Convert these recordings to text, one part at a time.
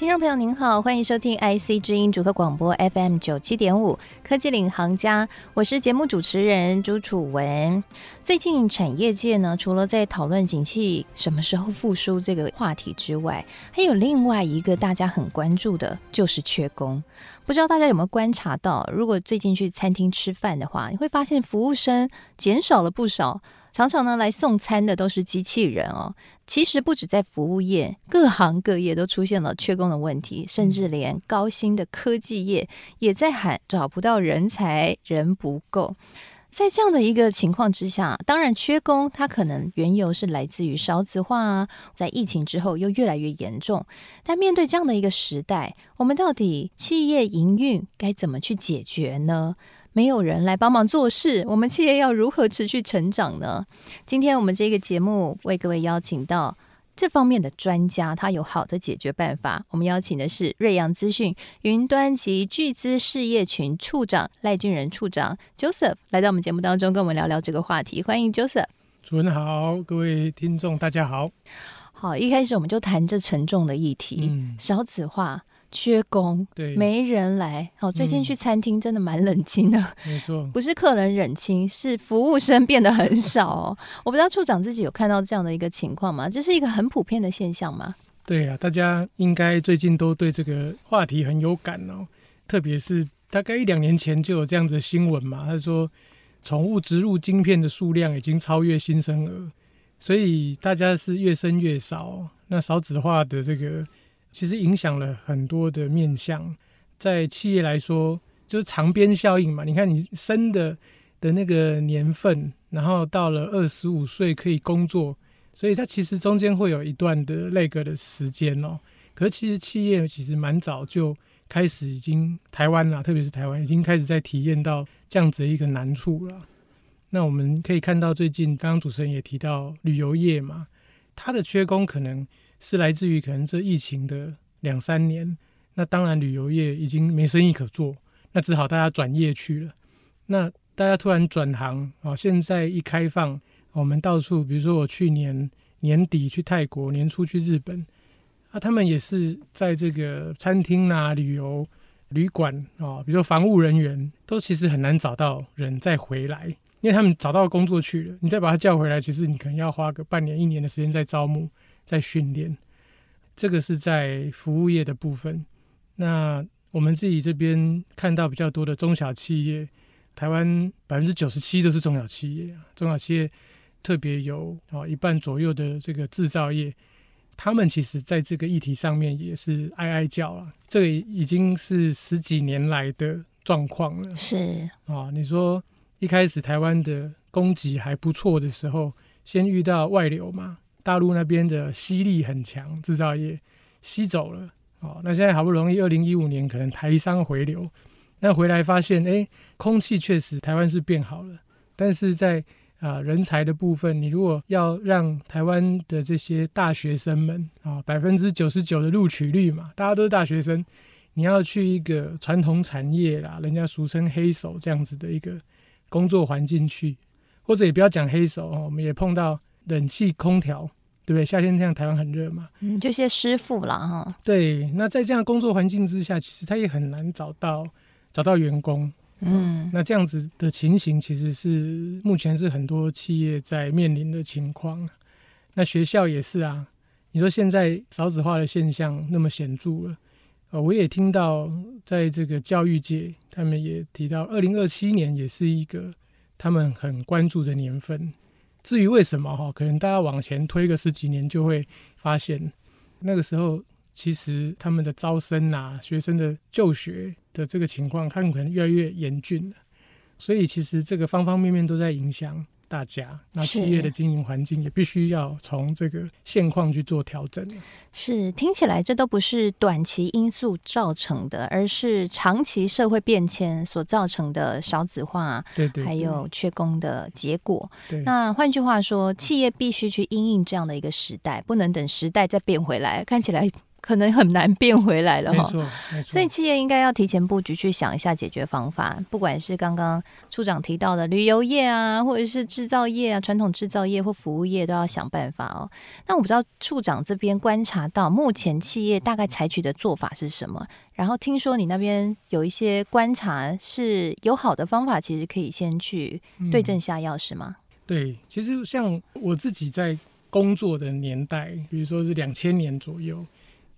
听众朋友您好，欢迎收听 IC 之音主客广播 FM 九七点五科技领航家，我是节目主持人朱楚文。最近产业界呢，除了在讨论景气什么时候复苏这个话题之外，还有另外一个大家很关注的，就是缺工。不知道大家有没有观察到，如果最近去餐厅吃饭的话，你会发现服务生减少了不少。常常呢，来送餐的都是机器人哦。其实不止在服务业，各行各业都出现了缺工的问题，甚至连高薪的科技业也在喊找不到人才，人不够。在这样的一个情况之下，当然缺工，它可能缘由是来自于少子化啊，在疫情之后又越来越严重。但面对这样的一个时代，我们到底企业营运该怎么去解决呢？没有人来帮忙做事，我们企业要如何持续成长呢？今天我们这个节目为各位邀请到这方面的专家，他有好的解决办法。我们邀请的是瑞阳资讯云端及巨资事业群处长赖俊仁处长 Joseph 来到我们节目当中，跟我们聊聊这个话题。欢迎 Joseph。主持人好，各位听众大家好。好，一开始我们就谈这沉重的议题，嗯、少子化。缺工，对，没人来。好，最近去餐厅真的蛮冷清的，没错，不是客人冷清，是服务生变得很少哦。我不知道处长自己有看到这样的一个情况吗？这是一个很普遍的现象吗？对啊，大家应该最近都对这个话题很有感哦。特别是大概一两年前就有这样子的新闻嘛，他说宠物植入晶片的数量已经超越新生儿，所以大家是越生越少。那少子化的这个。其实影响了很多的面向，在企业来说，就是长鞭效应嘛。你看，你生的的那个年份，然后到了二十五岁可以工作，所以它其实中间会有一段的那个的时间哦。可是其实企业其实蛮早就开始已经台湾啦，特别是台湾已经开始在体验到这样子的一个难处了。那我们可以看到，最近刚刚主持人也提到旅游业嘛，它的缺工可能。是来自于可能这疫情的两三年，那当然旅游业已经没生意可做，那只好大家转业去了。那大家突然转行啊，现在一开放，我们到处，比如说我去年年底去泰国，年初去日本，啊，他们也是在这个餐厅啊、旅游旅馆啊，比如说防务人员，都其实很难找到人再回来，因为他们找到工作去了，你再把他叫回来，其实你可能要花个半年、一年的时间再招募。在训练，这个是在服务业的部分。那我们自己这边看到比较多的中小企业，台湾百分之九十七都是中小企业。中小企业特别有啊一半左右的这个制造业，他们其实在这个议题上面也是哀哀叫了。这个已经是十几年来的状况了。是啊，你说一开始台湾的供给还不错的时候，先遇到外流嘛。大陆那边的吸力很强，制造业吸走了哦。那现在好不容易，二零一五年可能台商回流，那回来发现，哎，空气确实台湾是变好了，但是在啊、人才的部分，你如果要让台湾的这些大学生们啊，百分之九十九的录取率嘛，大家都是大学生，你要去一个传统产业啦，人家俗称黑手这样子的一个工作环境去，或者也不要讲黑手哦，我们也碰到。冷气、空调，对不对？夏天这样，台湾很热嘛。嗯，这些师傅啦，哈。对，那在这样工作环境之下，其实他也很难找到找到员工。嗯，那这样子的情形，其实是目前是很多企业在面临的情况。那学校也是啊。你说现在少子化的现象那么显著了，呃，我也听到在这个教育界，他们也提到，二零二七年也是一个他们很关注的年份。至于为什么哈，可能大家往前推个十几年，就会发现那个时候其实他们的招生啊、学生的就学的这个情况，他们可能越来越严峻了。所以其实这个方方面面都在影响。大家，那企业的经营环境也必须要从这个现况去做调整。是，听起来这都不是短期因素造成的，而是长期社会变迁所造成的少子化，对对，还有缺工的结果。对，那换句话说，企业必须去因应这样的一个时代，不能等时代再变回来。看起来可能很难变回来了哈。所以企业应该要提前布局，去想一下解决方法。不管是刚刚处长提到的旅游业啊，或者是制造业啊，传统制造业或服务业都要想办法哦。那我不知道处长这边观察到，目前企业大概采取的做法是什么？然后听说你那边有一些观察是有好的方法，其实可以先去对症下药，是吗？对，其实像我自己在工作的年代，比如说是两千年左右，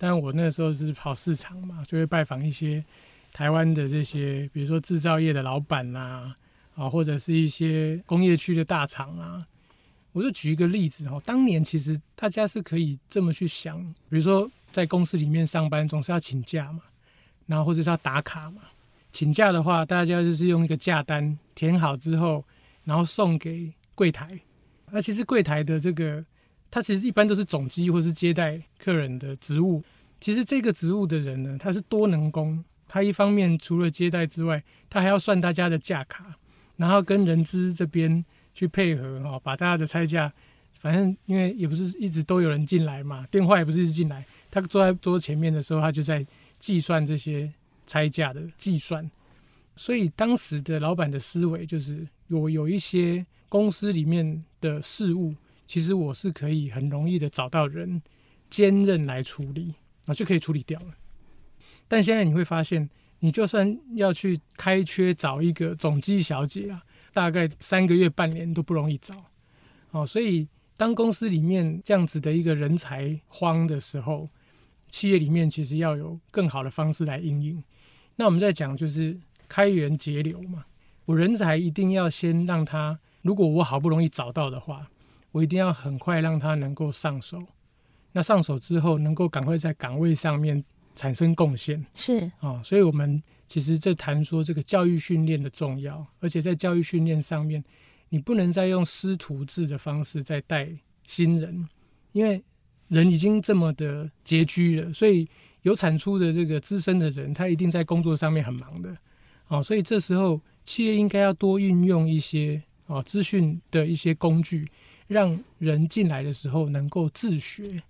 但我那时候是跑市场嘛，就会拜访一些台湾的这些，比如说制造业的老板啊，啊，或者是一些工业区的大厂啊。我就举一个例子哈，当年其实大家是可以这么去想，比如说在公司里面上班总是要请假嘛，然后或者是要打卡嘛。请假的话，大家就是用一个假单填好之后，然后送给。柜台，那其实柜台的这个，他其实一般都是总机或是接待客人的职务。其实这个职务的人呢，他是多能工，他一方面除了接待之外，他还要算大家的价卡，然后跟人资这边去配合哈，把大家的差价，反正因为也不是一直都有人进来嘛，电话也不是一直进来，他坐在桌前面的时候，他就在计算这些差价的计算。所以当时的老板的思维就是有有一些。公司里面的事务，其实我是可以很容易的找到人兼任来处理，啊，就可以处理掉了。但现在你会发现，你就算要去开缺找一个总机小姐啊，大概三个月、半年都不容易找。哦，所以当公司里面这样子的一个人才荒的时候，企业里面其实要有更好的方式来因应。那我们在讲就是开源节流嘛，我人才一定要先让他。如果我好不容易找到的话，我一定要很快让他能够上手。那上手之后，能够赶快在岗位上面产生贡献。是啊、哦，所以我们其实在谈说这个教育训练的重要，而且在教育训练上面，你不能再用师徒制的方式在带新人，因为人已经这么的拮据了，所以有产出的这个资深的人，他一定在工作上面很忙的。啊、哦，所以这时候企业应该要多运用一些。啊，资讯的一些工具，让人进来的时候能够自学。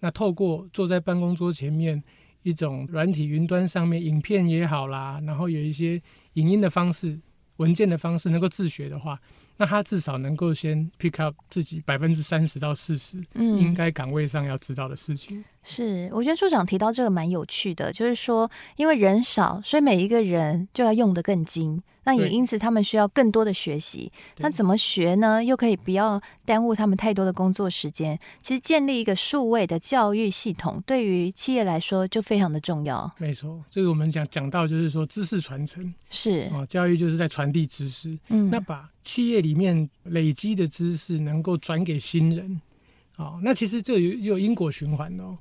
那透过坐在办公桌前面一种软体云端上面影片也好啦，然后有一些影音的方式、文件的方式能够自学的话。那他至少能够先 pick up 自己百分之三十到四十，嗯，应该岗位上要知道的事情。是，我觉得处长提到这个蛮有趣的，就是说，因为人少，所以每一个人就要用得更精。那也因此，他们需要更多的学习。那怎么学呢？又可以不要耽误他们太多的工作时间。其实建立一个数位的教育系统，对于企业来说就非常的重要。没错，这个我们讲讲到就是说知识传承是啊，教育就是在传递知识。嗯，那把企业里面累积的知识能够转给新人，哦，那其实这有有因果循环哦。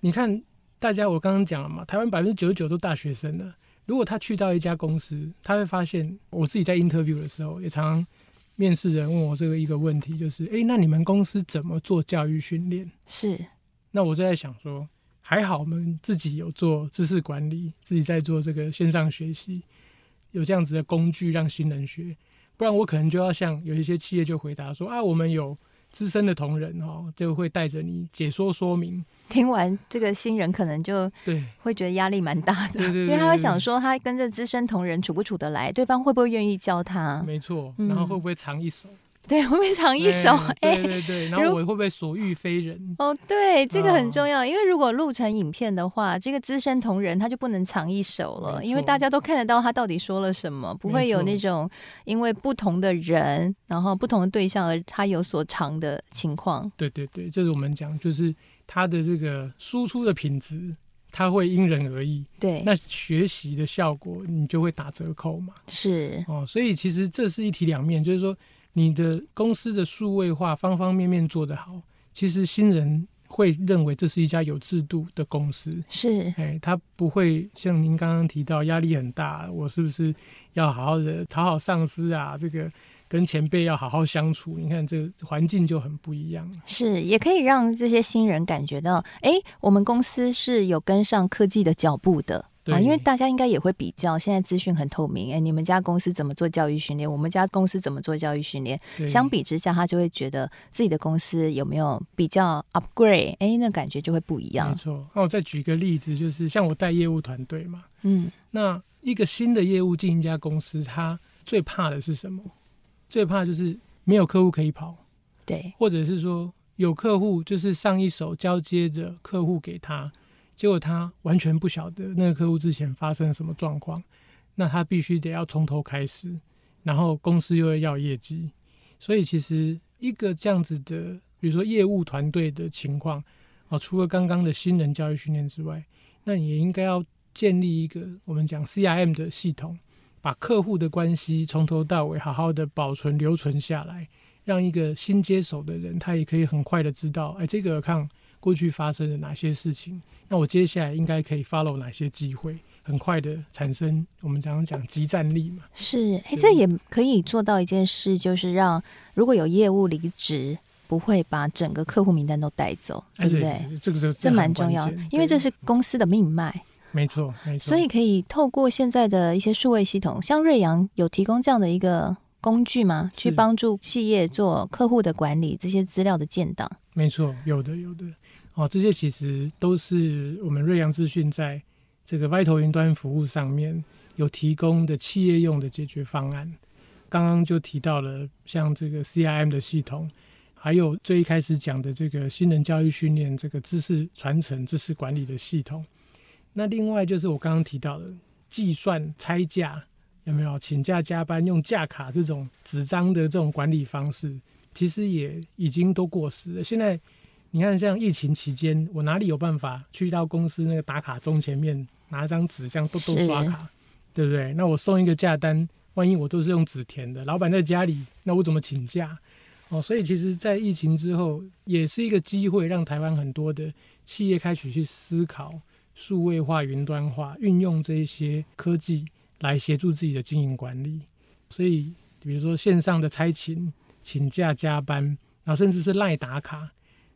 你看，大家我刚刚讲了嘛，台湾百分之九十九都大学生了。如果他去到一家公司，他会发现，我自己在 interview 的时候，也常常面试人问我这个一个问题，就是，诶，那你们公司怎么做教育训练？是，那我就在想说，还好我们自己有做知识管理，自己在做这个线上学习，有这样子的工具让新人学。不然我可能就要像有一些企业就回答说啊，我们有资深的同仁哦，就会带着你解说说明。听完这个新人可能就对会觉得压力蛮大的，因为他会想说他跟这资深同仁处不处得来，对方会不会愿意教他？没错，然后会不会藏一手？嗯对，会不会藏一手？哎，对对对，然后我会不会所遇非人？哦，对，这个很重要，因为如果录成影片的话，这个资深同仁他就不能藏一手了，因为大家都看得到他到底说了什么，不会有那种因为不同的人，然后不同的对象而他有所藏的情况。对对对，这是我们讲，就是他的这个输出的品质，他会因人而异。对，那学习的效果你就会打折扣嘛。是哦，所以其实这是一体两面，就是说。你的公司的数位化方方面面做得好，其实新人会认为这是一家有制度的公司。是，哎，他不会像您刚刚提到压力很大，我是不是要好好的讨好上司啊？这个跟前辈要好好相处，你看这个环境就很不一样。是，也可以让这些新人感觉到，哎，我们公司是有跟上科技的脚步的。对啊，因为大家应该也会比较，现在资讯很透明，哎、欸，你们家公司怎么做教育训练？我们家公司怎么做教育训练？相比之下，他就会觉得自己的公司有没有比较 upgrade？哎、欸，那感觉就会不一样。没错。那我再举个例子，就是像我带业务团队嘛，嗯，那一个新的业务进一家公司，他最怕的是什么？最怕就是没有客户可以跑，对，或者是说有客户，就是上一手交接的客户给他。结果他完全不晓得那个客户之前发生了什么状况，那他必须得要从头开始，然后公司又要业绩，所以其实一个这样子的，比如说业务团队的情况啊，除了刚刚的新人教育训练之外，那你也应该要建立一个我们讲 CRM 的系统，把客户的关系从头到尾好好的保存留存下来，让一个新接手的人他也可以很快的知道，哎，这个看。过去发生了哪些事情？那我接下来应该可以 follow 哪些机会？很快的产生我们常常讲即战力嘛？是，哎，这也可以做到一件事，就是让如果有业务离职，不会把整个客户名单都带走，对不对？这个这蛮重要，因为这是公司的命脉。没错，没错。所以可以透过现在的一些数位系统，像瑞阳有提供这样的一个工具吗？去帮助企业做客户的管理，这些资料的建档。没错，有的，有的。哦，这些其实都是我们瑞阳资讯在这个 Vital 云端服务上面有提供的企业用的解决方案。刚刚就提到了像这个 CRM 的系统，还有最一开始讲的这个新人教育训练、这个知识传承、知识管理的系统。那另外就是我刚刚提到的计算差价，有没有请假加班用假卡这种纸张的这种管理方式，其实也已经都过时了。现在。你看，像疫情期间，我哪里有办法去到公司那个打卡钟前面拿张纸，这样都都刷卡，对不对？那我送一个假单，万一我都是用纸填的，老板在家里，那我怎么请假？哦，所以其实，在疫情之后，也是一个机会，让台湾很多的企业开始去思考数位化、云端化，运用这一些科技来协助自己的经营管理。所以，比如说线上的差勤、请假加班，然后甚至是赖打卡。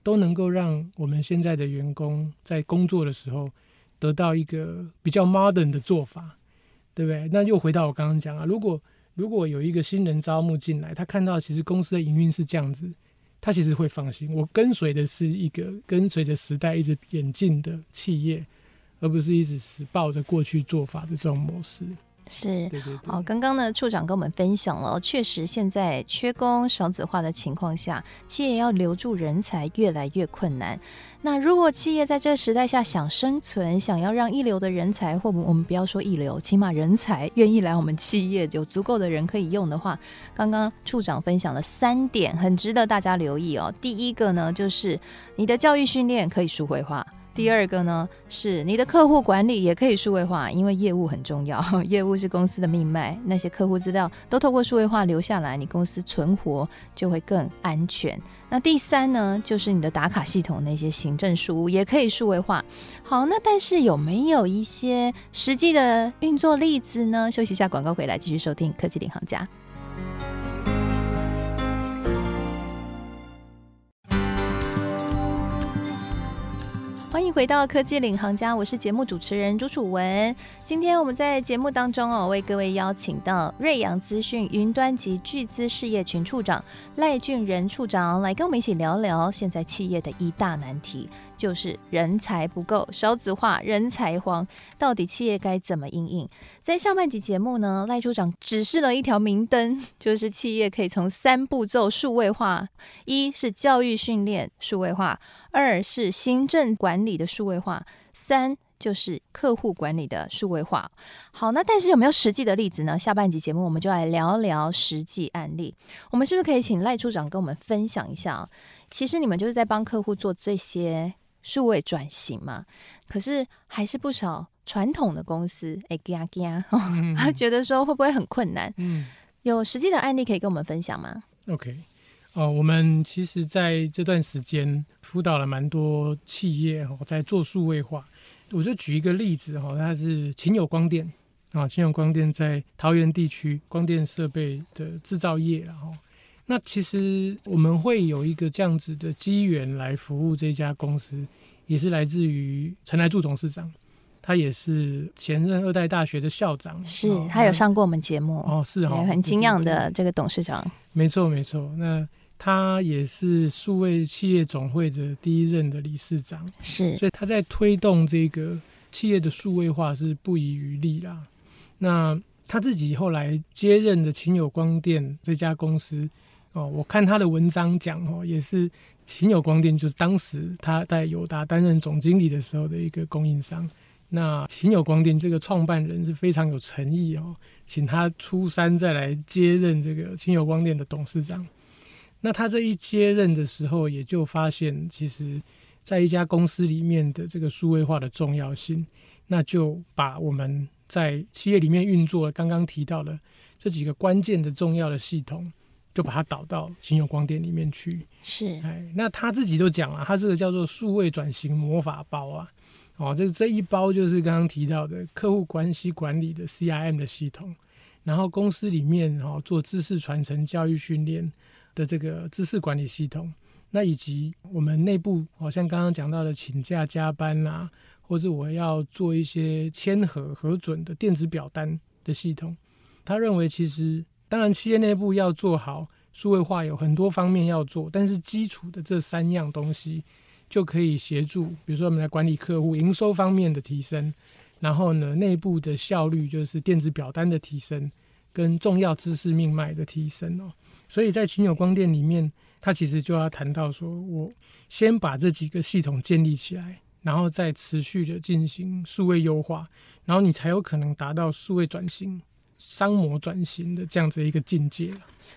都能够让我们现在的员工在工作的时候得到一个比较 modern 的做法，对不对？那又回到我刚刚讲啊，如果如果有一个新人招募进来，他看到其实公司的营运是这样子，他其实会放心。我跟随的是一个跟随着时代一直演进的企业，而不是一直是抱着过去做法的这种模式。是，对对对，好，刚刚呢，处长跟我们分享了，确实现在缺工少子化的情况下，企业要留住人才越来越困难。那如果企业在这个时代下想生存，想要让一流的人才，或我们不要说一流，起码人才愿意来我们企业，有足够的人可以用的话，刚刚处长分享了三点，很值得大家留意哦。第一个呢，就是你的教育训练可以数回化。第二个呢，是你的客户管理也可以数位化，因为业务很重要，业务是公司的命脉，那些客户资料都透过数位化留下来，你公司存活就会更安全。那第三呢，就是你的打卡系统那些行政事务也可以数位化。好，那但是有没有一些实际的运作例子呢？休息一下，广告回来继续收听科技领航家。欢迎回到科技领航家，我是节目主持人朱楚文。今天我们在节目当中哦，为各位邀请到瑞阳资讯云端及巨资事业群处长赖俊仁处长来跟我们一起聊聊现在企业的一大难题。就是人才不够，少子化，人才荒，到底企业该怎么应应？在上半集节目呢，赖处长指示了一条明灯，就是企业可以从三步骤数位化：一是教育训练数位化，二是行政管理的数位化，三就是客户管理的数位化。好，那但是有没有实际的例子呢？下半集节目我们就来聊聊实际案例。我们是不是可以请赖处长跟我们分享一下？其实你们就是在帮客户做这些。数位转型嘛，可是还是不少传统的公司哎，惊惊，他 觉得说会不会很困难？嗯，有实际的案例可以跟我们分享吗？OK，哦，我们其实在这段时间辅导了蛮多企业哦，在做数位化。我就举一个例子哈，它是秦友光电啊，秦友光电在桃园地区光电设备的制造业，然后。那其实我们会有一个这样子的机缘来服务这家公司，也是来自于陈来柱董事长。他也是前任二代大学的校长，是、哦、他有上过我们节目哦，是哈、哦，很敬仰的这个董事长，没错没错。那他也是数位企业总会的第一任的理事长，是，所以他在推动这个企业的数位化是不遗余力啦。那他自己后来接任的秦友光电这家公司。哦，我看他的文章讲哦，也是秦友光电，就是当时他在友达担任总经理的时候的一个供应商。那秦友光电这个创办人是非常有诚意哦，请他出山再来接任这个秦友光电的董事长。那他这一接任的时候，也就发现其实在一家公司里面的这个数位化的重要性，那就把我们在企业里面运作刚刚提到的这几个关键的重要的系统。就把它导到新友光电里面去。是，哎，那他自己都讲了，他这个叫做数位转型魔法包啊，哦，这这一包就是刚刚提到的客户关系管理的 CRM 的系统，然后公司里面哦做知识传承、教育训练的这个知识管理系统，那以及我们内部好像刚刚讲到的请假加班啊，或是我要做一些签核核准的电子表单的系统，他认为其实。当然，企业内部要做好数位化，有很多方面要做，但是基础的这三样东西就可以协助，比如说我们来管理客户营收方面的提升，然后呢，内部的效率就是电子表单的提升，跟重要知识命脉的提升哦。所以在勤友光电里面，它其实就要谈到说，我先把这几个系统建立起来，然后再持续的进行数位优化，然后你才有可能达到数位转型。商模转型的这样子一个境界。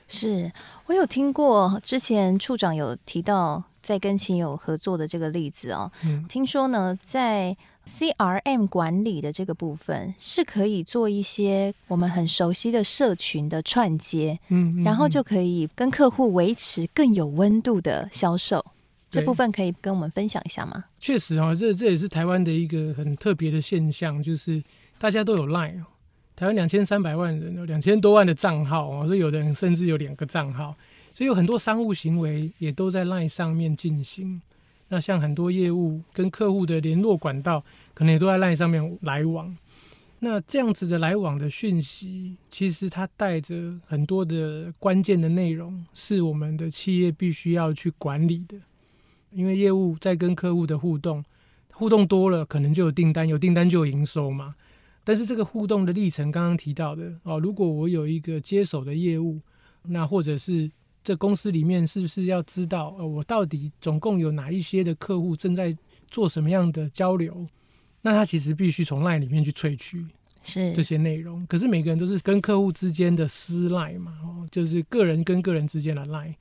是我有听过之前处长有提到在跟亲友合作的这个例子哦。嗯，听说呢，在 CRM 管理的这个部分是可以做一些我们很熟悉的社群的串接，嗯，然后就可以跟客户维持更有温度的销售。这部分可以跟我们分享一下吗？确实啊，这这也是台湾的一个很特别的现象，就是大家都有 Line。台湾两千三百万人，有两千多万的账号哦，所以有的人甚至有两个账号，所以有很多商务行为也都在 LINE 上面进行。那像很多业务跟客户的联络管道，可能也都在 LINE 上面来往。那这样子的来往的讯息，其实它带着很多的关键的内容，是我们的企业必须要去管理的。因为业务在跟客户的互动，互动多了，可能就有订单，有订单就有营收嘛。但是这个互动的历程，刚刚提到的哦，如果我有一个接手的业务，那或者是这公司里面是不是要知道，呃，我到底总共有哪一些的客户正在做什么样的交流？那他其实必须从 LINE 里面去萃取是这些内容。可是每个人都是跟客户之间的私 LINE 嘛，哦，就是个人跟个人之间的 LINE。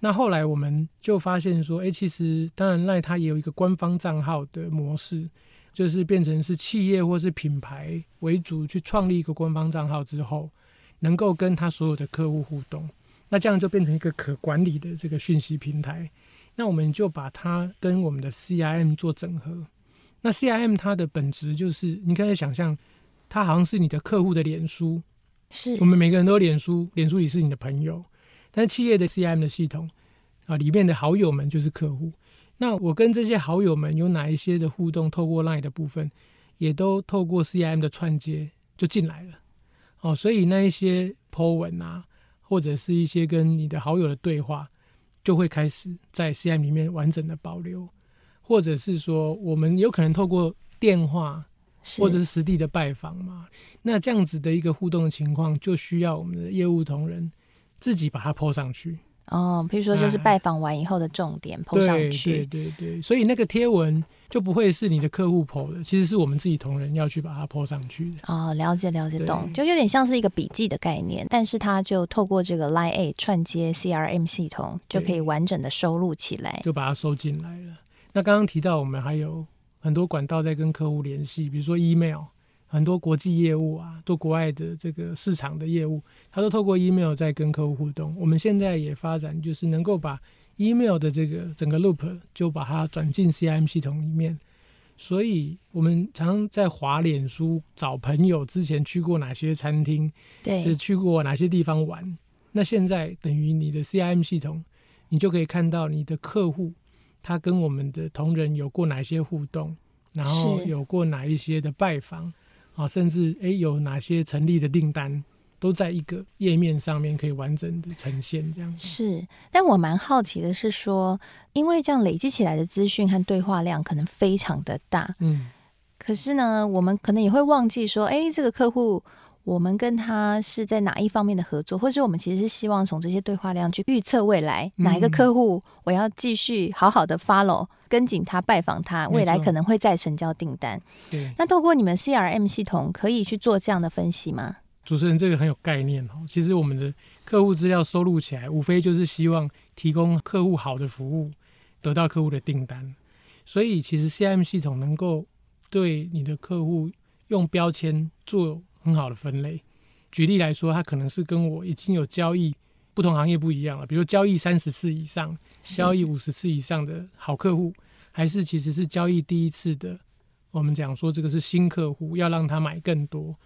那后来我们就发现说，哎，其实当然 LINE 它也有一个官方账号的模式。就是变成是企业或是品牌为主去创立一个官方账号之后，能够跟他所有的客户互动，那这样就变成一个可管理的这个讯息平台。那我们就把它跟我们的 CRM 做整合。那 CRM 它的本质就是，你可以想象，它好像是你的客户的脸书，是我们每个人都有脸书，脸书也是你的朋友。但是企业的 CRM 的系统啊，里面的好友们就是客户。那我跟这些好友们有哪一些的互动？透过 LINE 的部分，也都透过 CIM 的串接就进来了。哦，所以那一些 po 文啊，或者是一些跟你的好友的对话，就会开始在 CIM 里面完整的保留，或者是说，我们有可能透过电话或者是实地的拜访嘛。那这样子的一个互动的情况，就需要我们的业务同仁自己把它 po 上去。哦，比如说就是拜访完以后的重点 po 上去，对对对对，所以那个贴文就不会是你的客户 po 的，其实是我们自己同仁要去把它 po 上去的。哦，了解了解懂，就有点像是一个笔记的概念，但是它就透过这个 LINE@ A 串接 CRM 系统，就可以完整的收录起来，就把它收进来了。那刚刚提到我们还有很多管道在跟客户联系，比如说 email。很多国际业务啊，做国外的这个市场的业务，他都透过 email 在跟客户互动。我们现在也发展，就是能够把 email 的这个整个 loop 就把它转进 CRM 系统里面。所以，我们常常在滑脸书找朋友之前去过哪些餐厅，对，就去过哪些地方玩。那现在等于你的 CRM 系统，你就可以看到你的客户他跟我们的同仁有过哪些互动。然后有过哪一些的拜访啊，甚至诶有哪些成立的订单，都在一个页面上面可以完整的呈现这样。是，但我蛮好奇的是说，因为这样累积起来的资讯和对话量可能非常的大，嗯，可是呢，我们可能也会忘记说，哎，这个客户。我们跟他是在哪一方面的合作，或是我们其实是希望从这些对话量去预测未来哪一个客户，我要继续好好的 follow 跟紧他拜访他，未来可能会再成交订单。对，那透过你们 CRM 系统可以去做这样的分析吗？主持人，这个很有概念哦。其实我们的客户资料收录起来，无非就是希望提供客户好的服务，得到客户的订单。所以其实 CRM 系统能够对你的客户用标签做。很好的分类。举例来说，他可能是跟我已经有交易，不同行业不一样了。比如交易三十次以上、交易五十次以上的好客户，还是其实是交易第一次的。我们讲说这个是新客户，要让他买更多。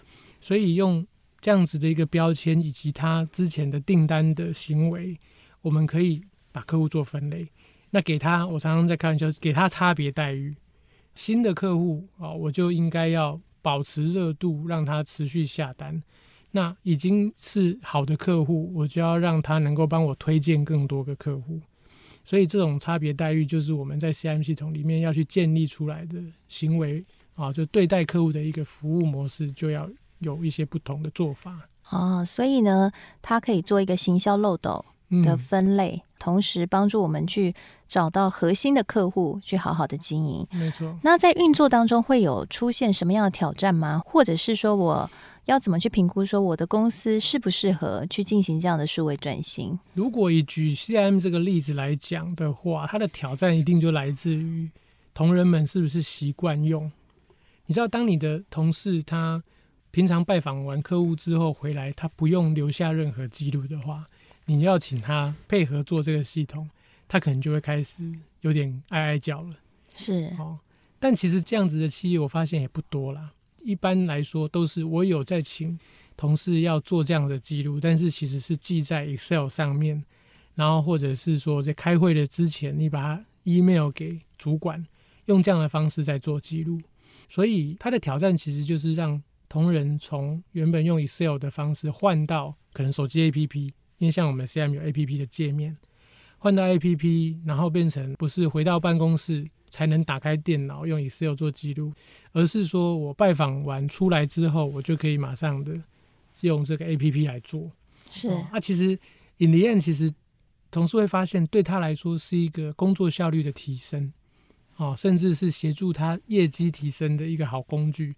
所以用这样子的一个标签，以及他之前的订单的行为，我们可以把客户做分类。那给他，我常常在开玩笑，给他差别待遇。新的客户啊，我就应该要。保持热度，让他持续下单。那已经是好的客户，我就要让他能够帮我推荐更多的客户。所以这种差别待遇，就是我们在 C M 系统里面要去建立出来的行为啊，就对待客户的一个服务模式，就要有一些不同的做法。哦，所以呢，它可以做一个行销漏斗的分类，嗯、同时帮助我们去找到核心的客户，去好好的经营。没错。那在运作当中会有出现什么样的挑战吗？或者是说我要怎么去评估说我的公司适不适合去进行这样的数位转型？如果以举 CRM 这个例子来讲的话，它的挑战一定就来自于同仁们是不是习惯用？你知道，当你的同事他平常拜访完客户之后回来，他不用留下任何记录的话。你要请他配合做这个系统，他可能就会开始有点哀哀叫了。是哦，但其实这样子的企业我发现也不多啦。一般来说都是我有在请同事要做这样的记录，但是其实是记在 Excel 上面，然后或者是说在开会的之前，你把它 email 给主管，用这样的方式在做记录。所以他的挑战其实就是让同仁从原本用 Excel 的方式换到可能手机 APP。因为像我们 CRM 有 APP 的界面，换到 APP，然后变成不是回到办公室才能打开电脑用 Excel 做记录，而是说我拜访完出来之后，我就可以马上的用这个 APP 来做。是，啊，啊其实 in the end，其实同事会发现对他来说是一个工作效率的提升，哦，甚至是协助他业绩提升的一个好工具。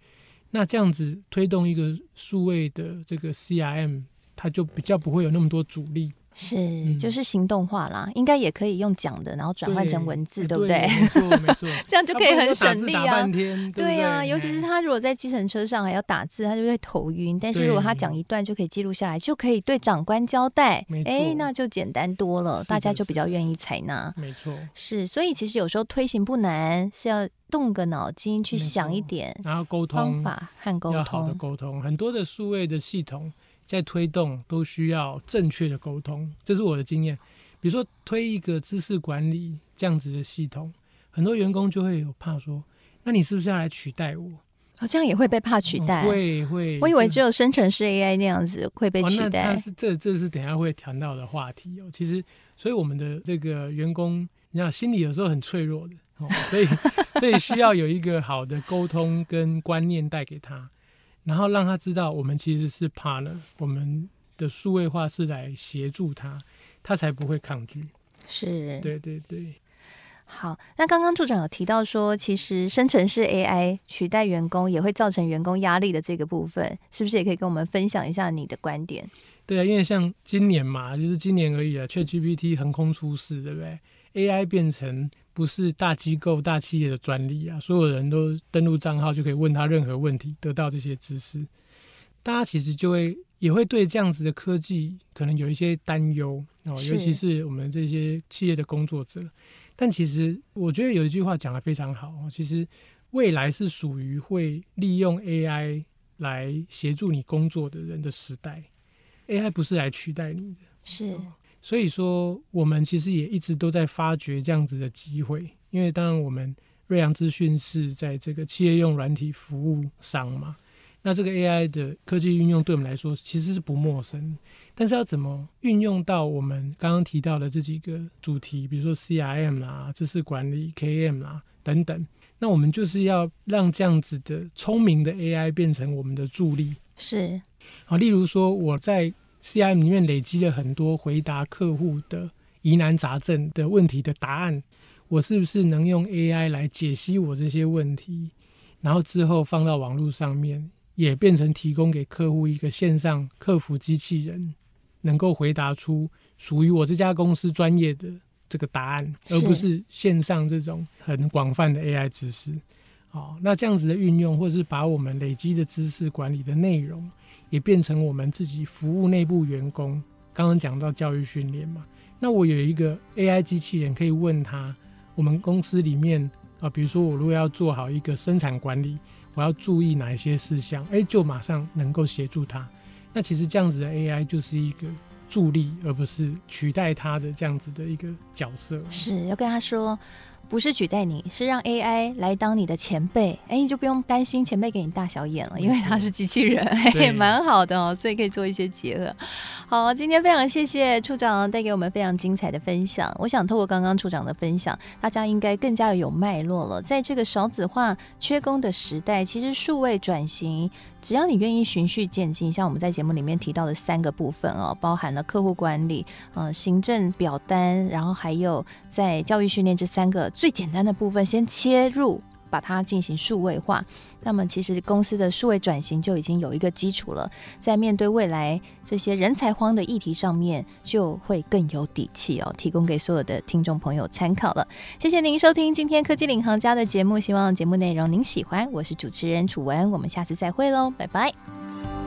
那这样子推动一个数位的这个 CRM。它就比较不会有那么多阻力，是、嗯、就是行动化啦，应该也可以用讲的，然后转换成文字，对，对不对？没错，没错，这样就可以很省力啊。对呀、啊，尤其是他如果在计程车上还要打字，他就会头晕。但是如果他讲一段就可以记录下来，就可以对长官交代，哎，那就简单多了，大家就比较愿意采纳。没错，是，所以其实有时候推行不难，是要动个脑筋去想一点，然后沟通方法和沟通，要好的沟通，很多的数位的系统。在推动都需要正确的沟通，这是我的经验。比如说推一个知识管理这样子的系统，很多员工就会有怕说：“那你是不是要来取代我？”好像也会被怕取代，嗯、会会。我以为只有生成式 AI 那样子会被取代。哦、是这这是等下会谈到的话题哦。其实，所以我们的这个员工，你知道心里有时候很脆弱的，哦、所以 所以需要有一个好的沟通跟观念带给他。然后让他知道，我们其实是 partner，我们的数位化是来协助他，他才不会抗拒。是，对对对。好，那刚刚助长有提到说，其实生成式 AI 取代员工也会造成员工压力的这个部分，是不是也可以跟我们分享一下你的观点？对啊，因为像今年嘛，就是今年而已啊，ChatGPT 横空出世，对不对？AI 变成。不是大机构、大企业的专利啊！所有人都登录账号就可以问他任何问题，得到这些知识。大家其实就会也会对这样子的科技可能有一些担忧哦，尤其是我们这些企业的工作者。但其实我觉得有一句话讲得非常好，其实未来是属于会利用 AI 来协助你工作的人的时代。AI 不是来取代你的，是。所以说，我们其实也一直都在发掘这样子的机会，因为当然我们瑞阳资讯是在这个企业用软体服务商嘛。那这个 AI 的科技运用对我们来说其实是不陌生，但是要怎么运用到我们刚刚提到的这几个主题，比如说 CRM 啦、知识管理、KM 啦等等，那我们就是要让这样子的聪明的 AI 变成我们的助力。是，好，例如说我在 CRM 里面累积了很多回答客户的疑难杂症的问题的答案，我是不是能用 AI 来解析我这些问题，然后之后放到网络上面？也变成提供给客户一个线上客服机器人，能够回答出属于我这家公司专业的这个答案，而不是线上这种很广泛的 AI 知识。好，那这样子的运用，或是把我们累积的知识管理的内容，也变成我们自己服务内部员工。刚刚讲到教育训练嘛，那我有一个 AI 机器人可以问他，我们公司里面啊，比如说我如果要做好一个生产管理。我要注意哪些事项？哎，就马上能够协助他。那其实这样子的 AI 就是一个助力，而不是取代他的这样子的一个角色。是要跟他说。不是取代你，是让 AI 来当你的前辈，哎，你就不用担心前辈给你大小眼了，因为他是机器人，也蛮好的哦，所以可以做一些结合。好，今天非常谢谢处长带给我们非常精彩的分享。我想透过刚刚处长的分享，大家应该更加有脉络了。在这个少子化、缺工的时代，其实数位转型。只要你愿意循序渐进，像我们在节目里面提到的三个部分哦，包含了客户管理、呃行政表单，然后还有在教育训练这三个最简单的部分，先切入。把它进行数位化，那么其实公司的数位转型就已经有一个基础了，在面对未来这些人才荒的议题上面，就会更有底气哦，提供给所有的听众朋友参考了。谢谢您收听今天科技领航家的节目，希望节目内容您喜欢。我是主持人楚文，我们下次再会喽，拜拜。